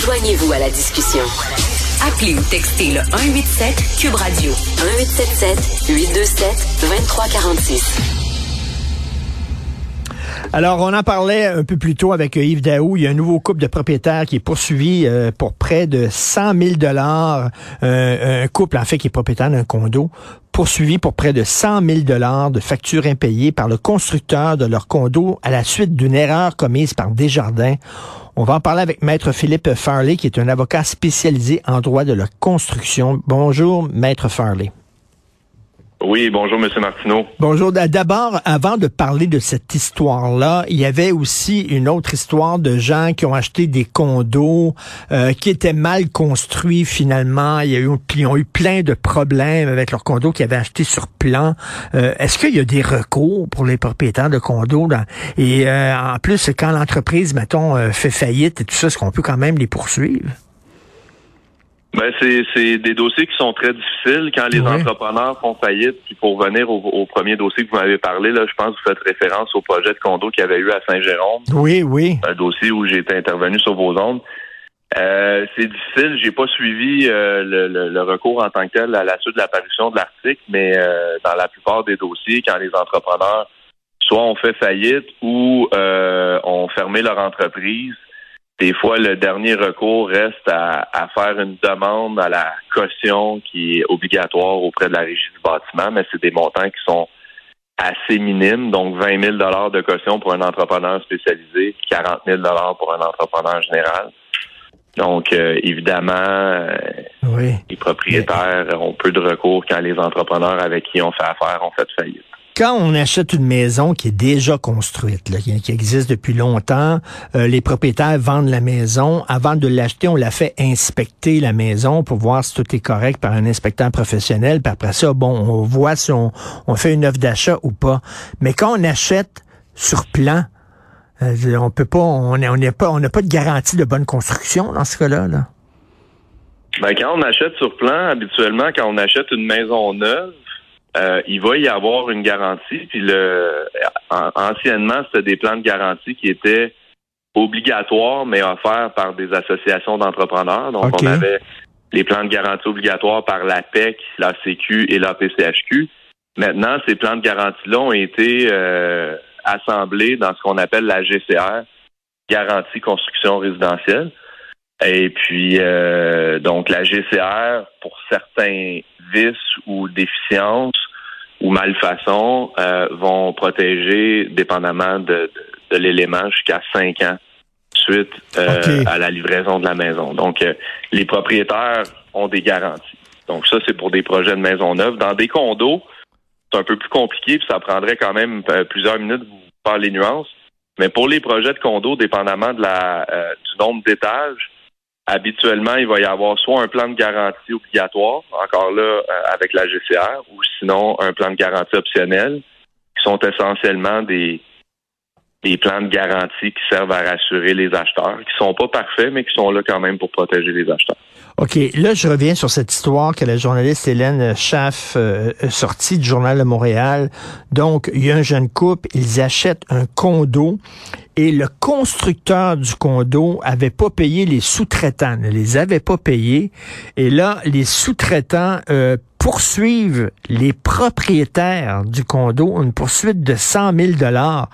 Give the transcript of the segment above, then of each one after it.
Joignez-vous à la discussion. Appelez ou textez le 187 Cube Radio 1877 827 2346. Alors, on en parlait un peu plus tôt avec Yves Daou. Il y a un nouveau couple de propriétaires qui est poursuivi euh, pour près de 100 000 dollars. Euh, un couple, en fait, qui est propriétaire d'un condo, poursuivi pour près de 100 000 dollars de factures impayées par le constructeur de leur condo à la suite d'une erreur commise par Desjardins. On va en parler avec Maître Philippe Farley, qui est un avocat spécialisé en droit de la construction. Bonjour, Maître Farley. Oui, bonjour, Monsieur Martineau. Bonjour. D'abord, avant de parler de cette histoire-là, il y avait aussi une autre histoire de gens qui ont acheté des condos euh, qui étaient mal construits finalement. Il y a eu, ils ont eu plein de problèmes avec leurs condos qu'ils avaient achetés sur plan. Euh, est-ce qu'il y a des recours pour les propriétaires de condos? Et euh, en plus, quand l'entreprise, mettons, fait faillite et tout ça, est-ce qu'on peut quand même les poursuivre? Ben, c'est des dossiers qui sont très difficiles quand les entrepreneurs font faillite. Puis pour revenir au, premier dossier que vous m'avez parlé, là, je pense que vous faites référence au projet de condo qu'il y avait eu à Saint-Jérôme. Oui, oui. Un dossier où j'ai été intervenu sur vos ondes. Euh, c'est difficile. J'ai pas suivi euh, le, recours en tant que tel à la suite de l'apparition de l'article, mais euh, dans la plupart des dossiers, quand les entrepreneurs soit ont fait faillite ou ont fermé leur entreprise, des fois, le dernier recours reste à, faire une demande à la caution qui est obligatoire auprès de la régie du bâtiment, mais c'est des montants qui sont assez minimes, donc 20 000 de caution pour un entrepreneur spécialisé, 40 000 pour un entrepreneur général. Donc, euh, évidemment, euh, les propriétaires ont peu de recours quand les entrepreneurs avec qui on fait affaire ont fait faillite quand on achète une maison qui est déjà construite, qui, existe depuis longtemps, euh, les propriétaires vendent la maison. Avant de l'acheter, on la fait inspecter la maison pour voir si tout est correct par un inspecteur professionnel. Puis après ça, bon, on voit si on, fait une offre d'achat ou pas. Mais quand on achète sur plan, euh, on peut pas, on n'a pas, on n'a pas de garantie de bonne construction dans ce cas-là. Là. Ben, quand on achète sur plan, habituellement, quand on achète une maison neuve, euh, il va y avoir une garantie. Puis le anciennement, c'était des plans de garantie qui étaient obligatoires, mais offerts par des associations d'entrepreneurs. Donc, on avait les plans de garantie obligatoires par la PEC, la CQ et la PCHQ. Maintenant, ces plans de garantie-là ont été euh, assemblés dans ce qu'on appelle la GCR, garantie construction résidentielle. Et puis, euh, donc, la GCR, pour certains vices ou déficiences ou malfaçons, euh, vont protéger, dépendamment de, l'élément, jusqu'à cinq ans suite euh, à la livraison de la maison. Donc, les propriétaires ont des garanties. Donc, ça, c'est pour des projets de maison neuve. Dans des condos, c'est un peu plus compliqué, puis ça prendrait quand même plusieurs minutes pour faire les nuances. Mais pour les projets de condos, dépendamment de la, du nombre d'étages, habituellement, il va y avoir soit un plan de garantie obligatoire, encore là, euh, avec la GCR, ou sinon un plan de garantie optionnel, qui sont essentiellement des, des plans de garantie qui servent à rassurer les acheteurs, qui sont pas parfaits, mais qui sont là quand même pour protéger les acheteurs. OK. Là, je reviens sur cette histoire que la journaliste Hélène Schaff euh, sortie du Journal de Montréal. Donc, il y a un jeune couple, ils achètent un condo et le constructeur du condo avait pas payé les sous-traitants, ne les avait pas payés. Et là, les sous-traitants euh, poursuivent les propriétaires du condo une poursuite de 100 000 dollars,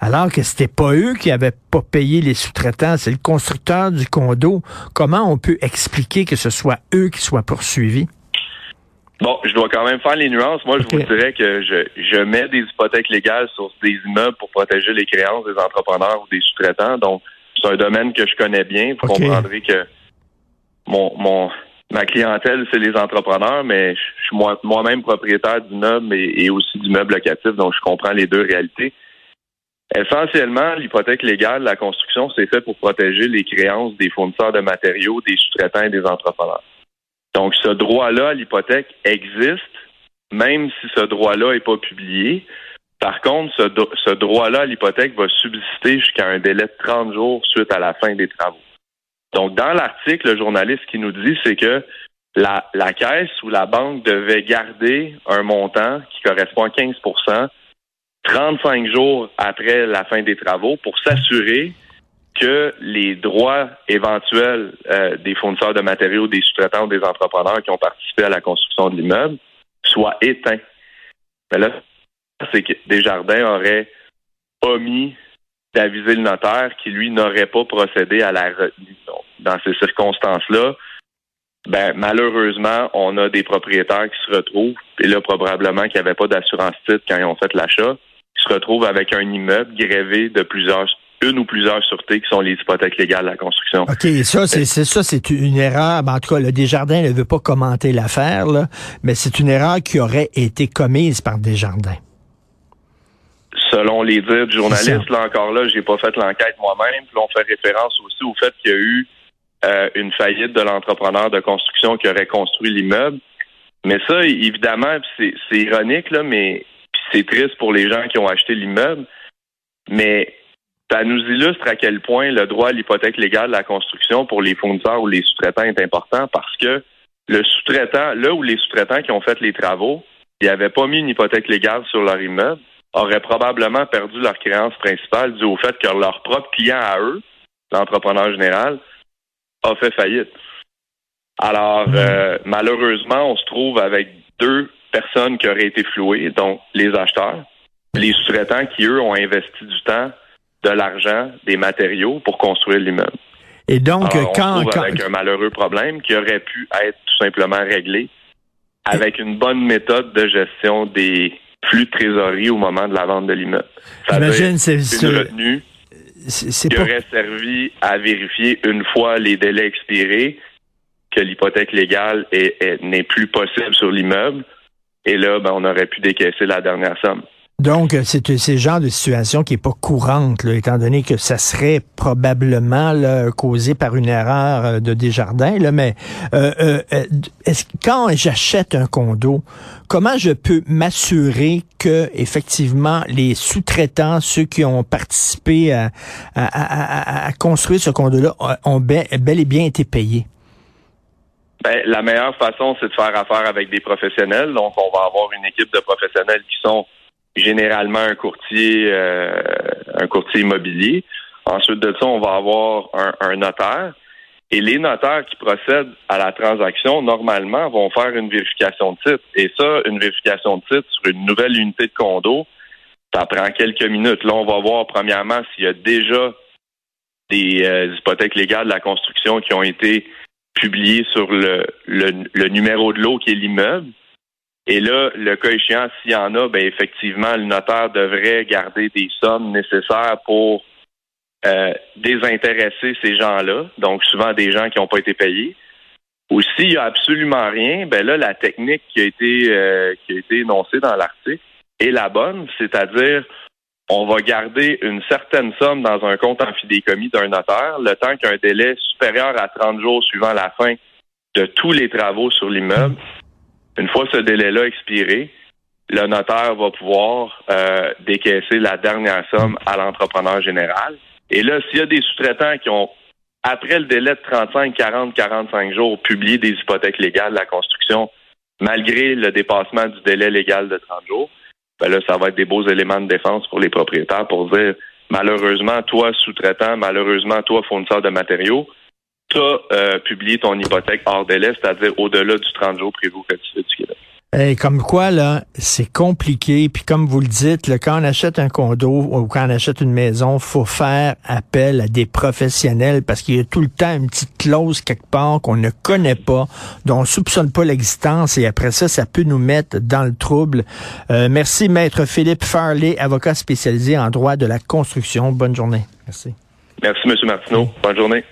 alors que c'était pas eux qui avaient pas payé les sous-traitants, c'est le constructeur du condo. Comment on peut expliquer que ce soit eux qui soient poursuivis? Bon, je dois quand même faire les nuances. Moi, je vous dirais que je, je mets des hypothèques légales sur des immeubles pour protéger les créances des entrepreneurs ou des sous-traitants. Donc, c'est un domaine que je connais bien. Vous comprendrez que mon, mon, ma clientèle, c'est les entrepreneurs, mais je suis moi-même propriétaire d'immeuble et, et aussi d'immeuble locatif, donc je comprends les deux réalités. Essentiellement, l'hypothèque légale, la construction, c'est fait pour protéger les créances des fournisseurs de matériaux, des sous-traitants et des entrepreneurs. Donc, ce droit-là à l'hypothèque existe, même si ce droit-là n'est pas publié. Par contre, ce, ce droit-là à l'hypothèque va subsister jusqu'à un délai de 30 jours suite à la fin des travaux. Donc, dans l'article, le journaliste qui nous dit, c'est que la, caisse ou la banque devait garder un montant qui correspond à 15% 35 jours après la fin des travaux pour s'assurer que les droits éventuels euh, des fournisseurs de matériaux, des sous-traitants, des entrepreneurs qui ont participé à la construction de l'immeuble soient éteints. Mais là, c'est que Desjardins aurait omis d'aviser le notaire qui, lui, n'aurait pas procédé à la retenue. Dans ces circonstances-là, ben, malheureusement, on a des propriétaires qui se retrouvent, et là, probablement qu'il n'y avait pas d'assurance titre quand ils ont fait l'achat, qui se retrouvent avec un immeuble grévé de plusieurs une ou plusieurs sûretés qui sont les hypothèques légales à la construction. OK, ça, c'est ça, c'est une erreur. Ben, en tout cas, le Desjardins ne veut pas commenter l'affaire, mais c'est une erreur qui aurait été commise par Desjardins. Selon les dires du journaliste, là encore là, j'ai pas fait l'enquête moi-même. Puis on fait référence aussi au fait qu'il y a eu euh, une faillite de l'entrepreneur de construction qui aurait construit l'immeuble. Mais ça, évidemment, c'est ironique, là, mais c'est triste pour les gens qui ont acheté l'immeuble. Mais ça nous illustre à quel point le droit à l'hypothèque légale de la construction pour les fournisseurs ou les sous-traitants est important parce que le sous-traitant, là où les sous-traitants qui ont fait les travaux, ils n'avaient pas mis une hypothèque légale sur leur immeuble, auraient probablement perdu leur créance principale dû au fait que leur propre client à eux, l'entrepreneur général, a fait faillite. Alors, mmh. euh, malheureusement, on se trouve avec deux personnes qui auraient été flouées, donc les acheteurs, les sous-traitants qui, eux, ont investi du temps de l'argent, des matériaux pour construire l'immeuble. Et donc, quand, on avec un malheureux problème qui aurait pu être tout simplement réglé avec une bonne méthode de gestion des flux de trésorerie au moment de la vente de l'immeuble. J'imagine c'est une retenue qui aurait servi à vérifier une fois les délais expirés que l'hypothèque légale n'est plus possible sur l'immeuble. Et là, ben, on aurait pu décaisser la dernière somme. Donc, c'est ce genre de situation qui est pas courante, là, étant donné que ça serait probablement causé par une erreur euh, de Desjardins. Là, mais euh, euh, est quand j'achète un condo, comment je peux m'assurer que effectivement les sous-traitants, ceux qui ont participé à, à, construire ce condo-là, ont bel, et bien été payés? Ben, la meilleure façon, c'est de faire affaire avec des professionnels. Donc, on va avoir une équipe de professionnels qui sont généralement un courtier, euh, un courtier immobilier. Ensuite de ça, on va avoir un, notaire. Et les notaires qui procèdent à la transaction, normalement, vont faire une vérification de titre. Et ça, une vérification de titre sur une nouvelle unité de condo, ça prend quelques minutes. Là, on va voir premièrement s'il y a déjà des euh, hypothèques légales de la construction qui ont été publiées sur le, le numéro de l'eau qui est l'immeuble. Et là, le cas échéant, s'il y en a, ben effectivement, le notaire devrait garder des sommes nécessaires pour euh, désintéresser ces gens-là, donc souvent des gens qui n'ont pas été payés. Ou s'il n'y a absolument rien, ben là, la technique qui a été euh, qui a été énoncée dans l'article est la bonne, c'est-à-dire on va garder une certaine somme dans un compte en fidéicommis d'un notaire, le temps qu'un délai supérieur à 30 jours suivant la fin de tous les travaux sur l'immeuble une fois ce délai-là expiré, le notaire va pouvoir euh, décaisser la dernière somme à l'entrepreneur général. Et là, s'il y a des sous-traitants qui ont, après le délai de 35, 40, 45 jours, publié des hypothèques légales de la construction, malgré le dépassement du délai légal de 30 jours, ben là, ça va être des beaux éléments de défense pour les propriétaires pour dire, malheureusement, toi, sous-traitant, malheureusement, toi, fournisseur de matériaux, tu as euh, publié ton hypothèque hors délai, c'est-à-dire au-delà du 30 jours prévu au Code du Québec. Hey, comme quoi, là, c'est compliqué. Puis comme vous le dites, là, quand on achète un condo ou quand on achète une maison, faut faire appel à des professionnels parce qu'il y a tout le temps une petite clause quelque part qu'on ne connaît pas, dont on soupçonne pas l'existence et après ça, ça peut nous mettre dans le trouble. Euh, merci, Maître Philippe Farley, avocat spécialisé en droit de la construction. Bonne journée. Merci. Merci, M. Martineau. Bonne journée.